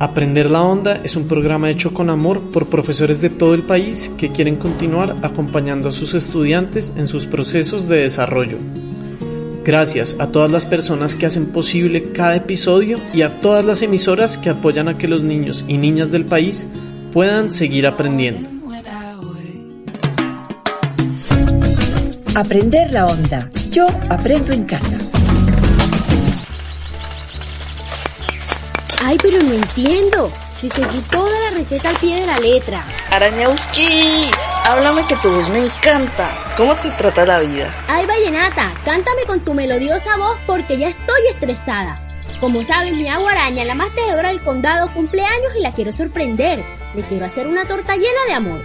Aprender la Onda es un programa hecho con amor por profesores de todo el país que quieren continuar acompañando a sus estudiantes en sus procesos de desarrollo. Gracias a todas las personas que hacen posible cada episodio y a todas las emisoras que apoyan a que los niños y niñas del país puedan seguir aprendiendo. Aprender la onda. Yo aprendo en casa. Ay, pero no entiendo. Si seguí toda la receta al pie de la letra. Arañauski, háblame que tu voz me encanta. ¿Cómo te trata la vida? Ay, Vallenata, cántame con tu melodiosa voz porque ya estoy estresada. Como saben, mi agua araña, la más tejedora del condado, cumpleaños y la quiero sorprender. Le quiero hacer una torta llena de amor.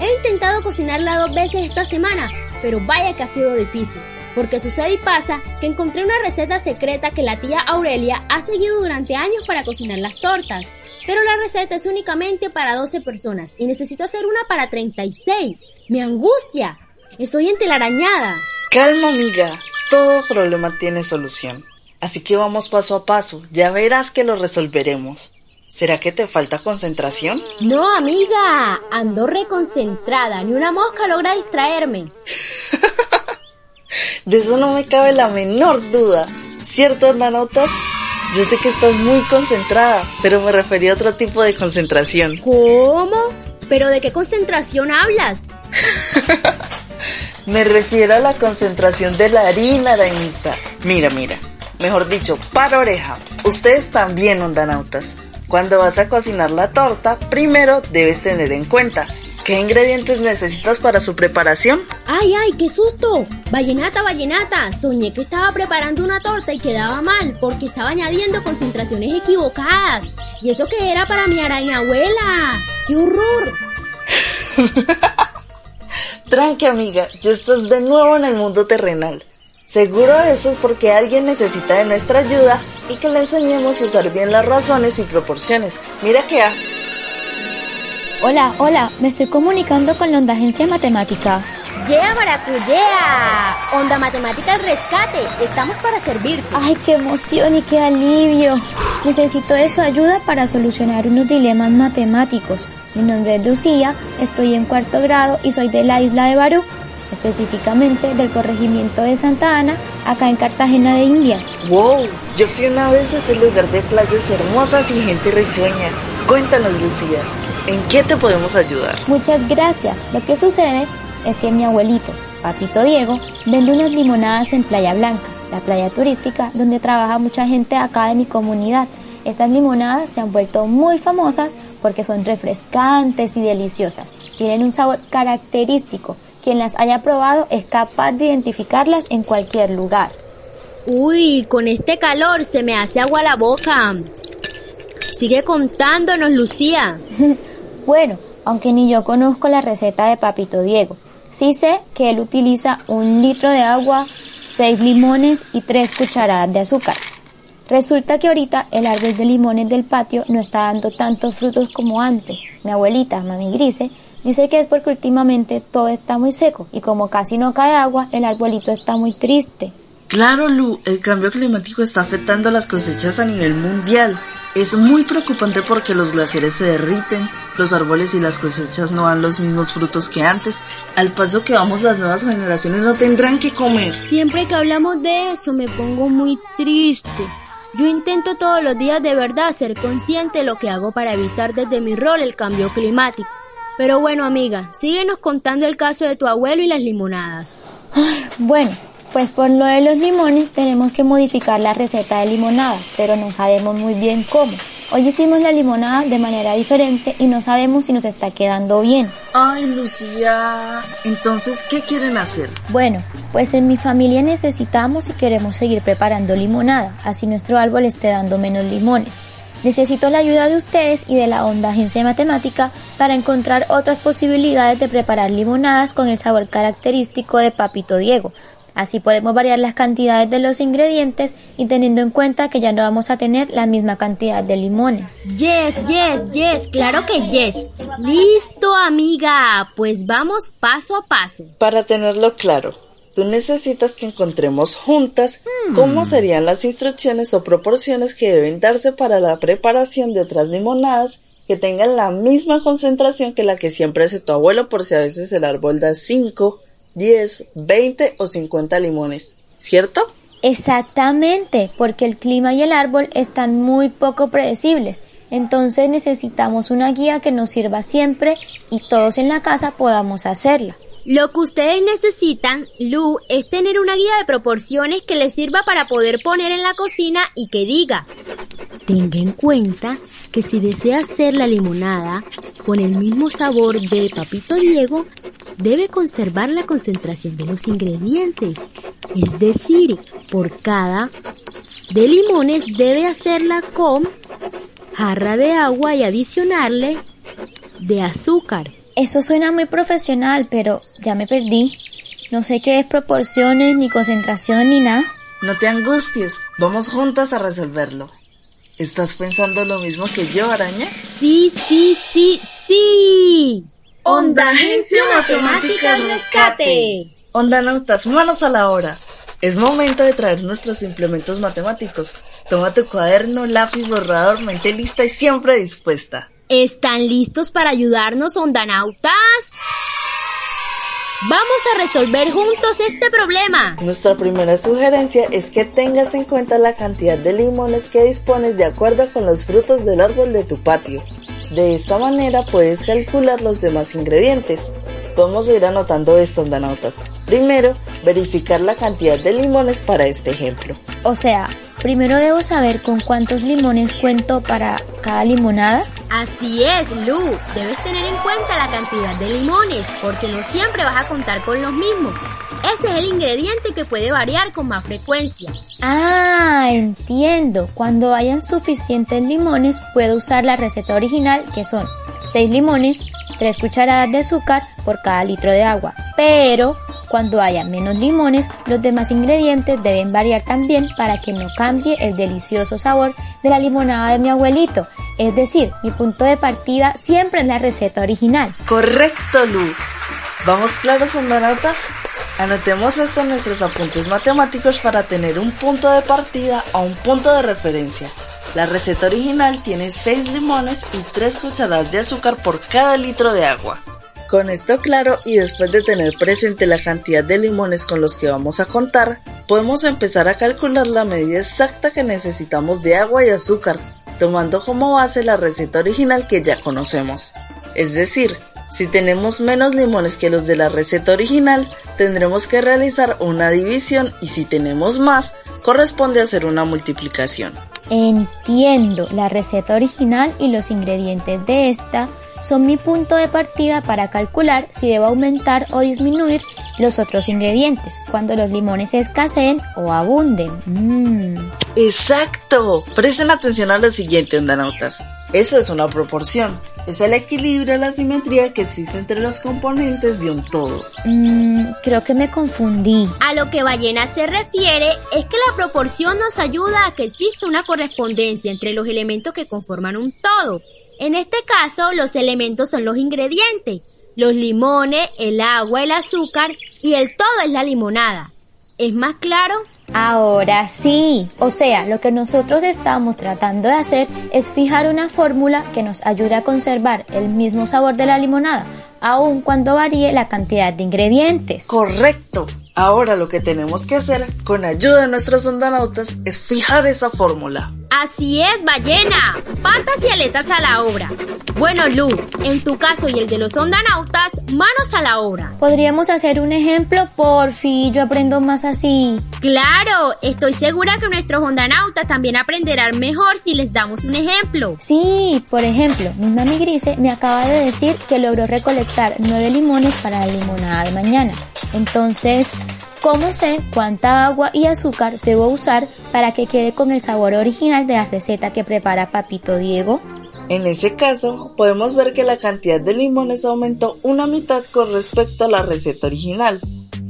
He intentado cocinarla dos veces esta semana, pero vaya que ha sido difícil. Porque sucede y pasa que encontré una receta secreta que la tía Aurelia ha seguido durante años para cocinar las tortas. Pero la receta es únicamente para 12 personas y necesito hacer una para 36. ¡Me angustia! Estoy entelarañada. Calma, amiga. Todo problema tiene solución. Así que vamos paso a paso. Ya verás que lo resolveremos. ¿Será que te falta concentración? No, amiga. Ando reconcentrada. Ni una mosca logra distraerme. De eso no me cabe la menor duda. ¿Cierto, Nanotas? Yo sé que estás muy concentrada, pero me refería a otro tipo de concentración. ¿Cómo? ¿Pero de qué concentración hablas? me refiero a la concentración de la harina, arañita. Mira, mira. Mejor dicho, para oreja. Ustedes también, ondanautas. Cuando vas a cocinar la torta, primero debes tener en cuenta ¿Qué ingredientes necesitas para su preparación? ¡Ay, ay, qué susto! Vallenata, vallenata, soñé que estaba preparando una torta y quedaba mal porque estaba añadiendo concentraciones equivocadas. ¿Y eso que era para mi araña abuela? ¡Qué horror! Tranqui, amiga, ya estás de nuevo en el mundo terrenal. Seguro eso es porque alguien necesita de nuestra ayuda y que le enseñemos a usar bien las razones y proporciones. Mira que ha... Hola, hola, me estoy comunicando con la Onda Agencia Matemática. ¡Yeah, Maracuyea! Onda Matemática al rescate, estamos para servirte. ¡Ay, qué emoción y qué alivio! Necesito de su ayuda para solucionar unos dilemas matemáticos. Mi nombre es Lucía, estoy en cuarto grado y soy de la isla de Barú, específicamente del corregimiento de Santa Ana, acá en Cartagena de Indias. ¡Wow! Yo fui una vez a ese lugar de playas hermosas y gente risueña. Cuéntanos, Lucía. ¿En qué te podemos ayudar? Muchas gracias. Lo que sucede es que mi abuelito, Papito Diego, vende unas limonadas en Playa Blanca, la playa turística donde trabaja mucha gente acá de mi comunidad. Estas limonadas se han vuelto muy famosas porque son refrescantes y deliciosas. Tienen un sabor característico. Quien las haya probado es capaz de identificarlas en cualquier lugar. Uy, con este calor se me hace agua la boca. Sigue contándonos, Lucía. Bueno, aunque ni yo conozco la receta de Papito Diego, sí sé que él utiliza un litro de agua, seis limones y tres cucharadas de azúcar. Resulta que ahorita el árbol de limones del patio no está dando tantos frutos como antes. Mi abuelita, mami Grise, dice que es porque últimamente todo está muy seco y como casi no cae agua, el arbolito está muy triste. Claro, Lu, el cambio climático está afectando las cosechas a nivel mundial. Es muy preocupante porque los glaciares se derriten, los árboles y las cosechas no dan los mismos frutos que antes. Al paso que vamos, las nuevas generaciones no tendrán que comer. Siempre que hablamos de eso me pongo muy triste. Yo intento todos los días de verdad ser consciente de lo que hago para evitar desde mi rol el cambio climático. Pero bueno, amiga, síguenos contando el caso de tu abuelo y las limonadas. Bueno, pues por lo de los limones tenemos que modificar la receta de limonada, pero no sabemos muy bien cómo. Hoy hicimos la limonada de manera diferente y no sabemos si nos está quedando bien. Ay, Lucía. Entonces, ¿qué quieren hacer? Bueno, pues en mi familia necesitamos y queremos seguir preparando limonada, así nuestro árbol esté dando menos limones. Necesito la ayuda de ustedes y de la Onda Agencia de Matemática para encontrar otras posibilidades de preparar limonadas con el sabor característico de Papito Diego, Así podemos variar las cantidades de los ingredientes y teniendo en cuenta que ya no vamos a tener la misma cantidad de limones. Yes, yes, yes, claro que yes. Listo, amiga, pues vamos paso a paso. Para tenerlo claro, tú necesitas que encontremos juntas cómo serían las instrucciones o proporciones que deben darse para la preparación de otras limonadas que tengan la misma concentración que la que siempre hace tu abuelo por si a veces el árbol da 5, 10, 20 o 50 limones, ¿cierto? Exactamente, porque el clima y el árbol están muy poco predecibles. Entonces necesitamos una guía que nos sirva siempre y todos en la casa podamos hacerla. Lo que ustedes necesitan, Lu, es tener una guía de proporciones que les sirva para poder poner en la cocina y que diga, tenga en cuenta que si desea hacer la limonada con el mismo sabor de Papito Diego, debe conservar la concentración de los ingredientes. Es decir, por cada de limones debe hacerla con jarra de agua y adicionarle de azúcar. Eso suena muy profesional, pero ya me perdí. No sé qué es proporciones, ni concentración, ni nada. No te angusties, vamos juntas a resolverlo. ¿Estás pensando lo mismo que yo, araña? Sí, sí, sí, sí. Onda Agencia Matemáticas Rescate. Onda Nautas, manos a la hora. Es momento de traer nuestros implementos matemáticos. Toma tu cuaderno, lápiz, borrador, mente lista y siempre dispuesta. ¿Están listos para ayudarnos, ondanautas? Vamos a resolver juntos este problema. Nuestra primera sugerencia es que tengas en cuenta la cantidad de limones que dispones de acuerdo con los frutos del árbol de tu patio. De esta manera puedes calcular los demás ingredientes. Podemos ir anotando esto, ondanautas. Primero, verificar la cantidad de limones para este ejemplo. O sea, primero debo saber con cuántos limones cuento para cada limonada. Así es, Lu. Debes tener en cuenta la cantidad de limones, porque no siempre vas a contar con los mismos. Ese es el ingrediente que puede variar con más frecuencia. Ah, entiendo. Cuando hayan suficientes limones, puedo usar la receta original, que son 6 limones, 3 cucharadas de azúcar por cada litro de agua. Pero cuando haya menos limones, los demás ingredientes deben variar también para que no cambie el delicioso sabor de la limonada de mi abuelito. Es decir, mi punto de partida siempre es la receta original. Correcto, Lu. ¿Vamos claros, ondanautas? Anotemos esto en nuestros apuntes matemáticos para tener un punto de partida o un punto de referencia. La receta original tiene 6 limones y 3 cucharadas de azúcar por cada litro de agua. Con esto claro y después de tener presente la cantidad de limones con los que vamos a contar, podemos empezar a calcular la medida exacta que necesitamos de agua y azúcar, tomando como base la receta original que ya conocemos. Es decir, si tenemos menos limones que los de la receta original, tendremos que realizar una división y si tenemos más, corresponde hacer una multiplicación. Entiendo, la receta original y los ingredientes de esta son mi punto de partida para calcular si debo aumentar o disminuir los otros ingredientes cuando los limones escaseen o abunden. Mm. Exacto. Presten atención a lo siguiente, ondanautas. Eso es una proporción. Es el equilibrio, la simetría que existe entre los componentes de un todo. Mm, creo que me confundí. A lo que ballena se refiere es que la proporción nos ayuda a que exista una correspondencia entre los elementos que conforman un todo. En este caso, los elementos son los ingredientes, los limones, el agua, el azúcar y el todo es la limonada. ¿Es más claro? Ahora sí. O sea, lo que nosotros estamos tratando de hacer es fijar una fórmula que nos ayude a conservar el mismo sabor de la limonada, aun cuando varíe la cantidad de ingredientes. Correcto. Ahora lo que tenemos que hacer, con ayuda de nuestros ondanautas, es fijar esa fórmula. Así es, ballena. Patas y aletas a la obra. Bueno, Lu, en tu caso y el de los ondanautas, manos a la obra. ¿Podríamos hacer un ejemplo? Por fin, yo aprendo más así. Claro, estoy segura que nuestros ondanautas también aprenderán mejor si les damos un ejemplo. Sí, por ejemplo, mi mami Grise me acaba de decir que logró recolectar nueve limones para la limonada de mañana. Entonces, ¿cómo sé cuánta agua y azúcar debo usar para que quede con el sabor original de la receta que prepara Papito Diego? En ese caso, podemos ver que la cantidad de limones aumentó una mitad con respecto a la receta original.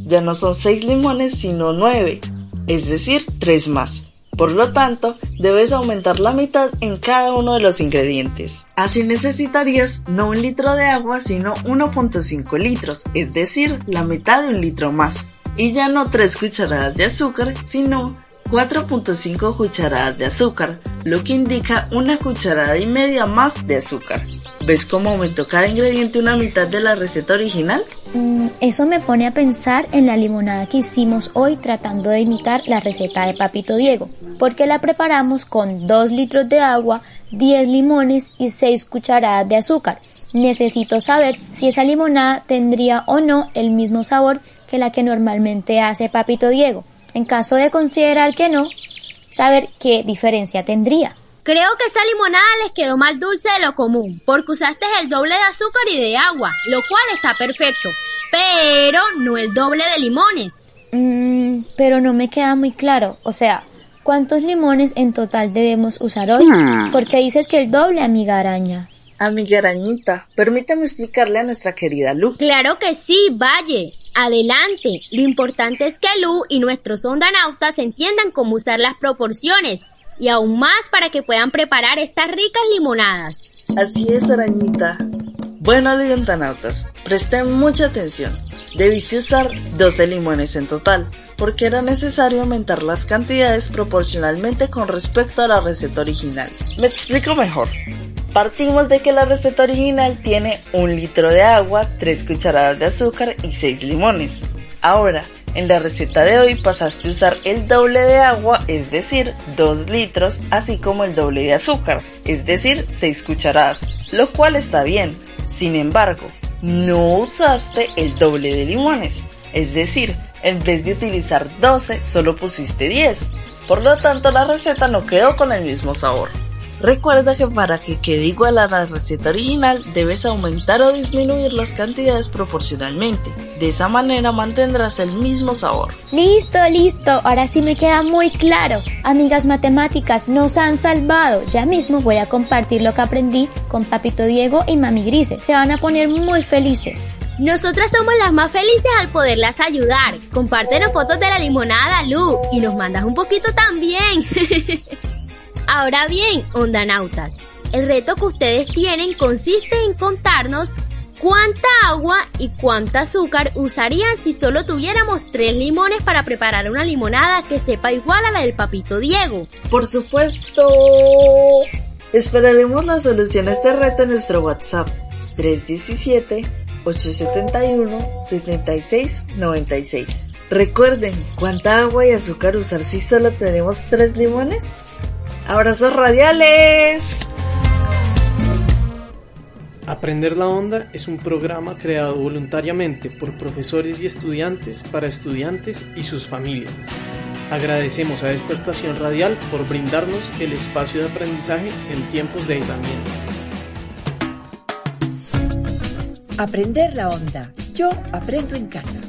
Ya no son 6 limones, sino 9, es decir, 3 más. Por lo tanto, debes aumentar la mitad en cada uno de los ingredientes. Así necesitarías no un litro de agua, sino 1.5 litros, es decir, la mitad de un litro más. Y ya no 3 cucharadas de azúcar, sino 4.5 cucharadas de azúcar, lo que indica una cucharada y media más de azúcar. ¿Ves cómo aumentó cada ingrediente una mitad de la receta original? Mm, eso me pone a pensar en la limonada que hicimos hoy tratando de imitar la receta de Papito Diego, porque la preparamos con 2 litros de agua, 10 limones y 6 cucharadas de azúcar. Necesito saber si esa limonada tendría o no el mismo sabor que la que normalmente hace Papito Diego. En caso de considerar que no, saber qué diferencia tendría. Creo que esa limonada les quedó más dulce de lo común, porque usaste el doble de azúcar y de agua, lo cual está perfecto, pero no el doble de limones. Mmm, pero no me queda muy claro, o sea, ¿cuántos limones en total debemos usar hoy? Hmm. Porque dices que el doble, amiga araña. Amiga arañita, permítame explicarle a nuestra querida Lu. Claro que sí, Valle. Adelante. Lo importante es que Lu y nuestros ondanautas entiendan cómo usar las proporciones y aún más para que puedan preparar estas ricas limonadas. Así es, arañita. Bueno, ondanautas, presten mucha atención. Debiste usar 12 limones en total, porque era necesario aumentar las cantidades proporcionalmente con respecto a la receta original. Me explico mejor. Partimos de que la receta original tiene un litro de agua, 3 cucharadas de azúcar y 6 limones. Ahora, en la receta de hoy pasaste a usar el doble de agua, es decir, 2 litros, así como el doble de azúcar, es decir, 6 cucharadas, lo cual está bien. Sin embargo, no usaste el doble de limones, es decir, en vez de utilizar 12, solo pusiste 10. Por lo tanto, la receta no quedó con el mismo sabor. Recuerda que para que quede igual a la receta original debes aumentar o disminuir las cantidades proporcionalmente. De esa manera mantendrás el mismo sabor. Listo, listo. Ahora sí me queda muy claro. Amigas matemáticas, nos han salvado. Ya mismo voy a compartir lo que aprendí con Papito Diego y Mami Grise. Se van a poner muy felices. Nosotras somos las más felices al poderlas ayudar. Compártenos fotos de la limonada, Lu, y nos mandas un poquito también. Ahora bien, ondanautas, el reto que ustedes tienen consiste en contarnos cuánta agua y cuánta azúcar usarían si solo tuviéramos tres limones para preparar una limonada que sepa igual a la del papito Diego. Por supuesto. Esperaremos la solución a este reto en nuestro WhatsApp 317-871-7696. Recuerden, ¿cuánta agua y azúcar usar si solo tenemos tres limones? Abrazos radiales. Aprender la Onda es un programa creado voluntariamente por profesores y estudiantes para estudiantes y sus familias. Agradecemos a esta estación radial por brindarnos el espacio de aprendizaje en tiempos de aislamiento. Aprender la Onda. Yo aprendo en casa.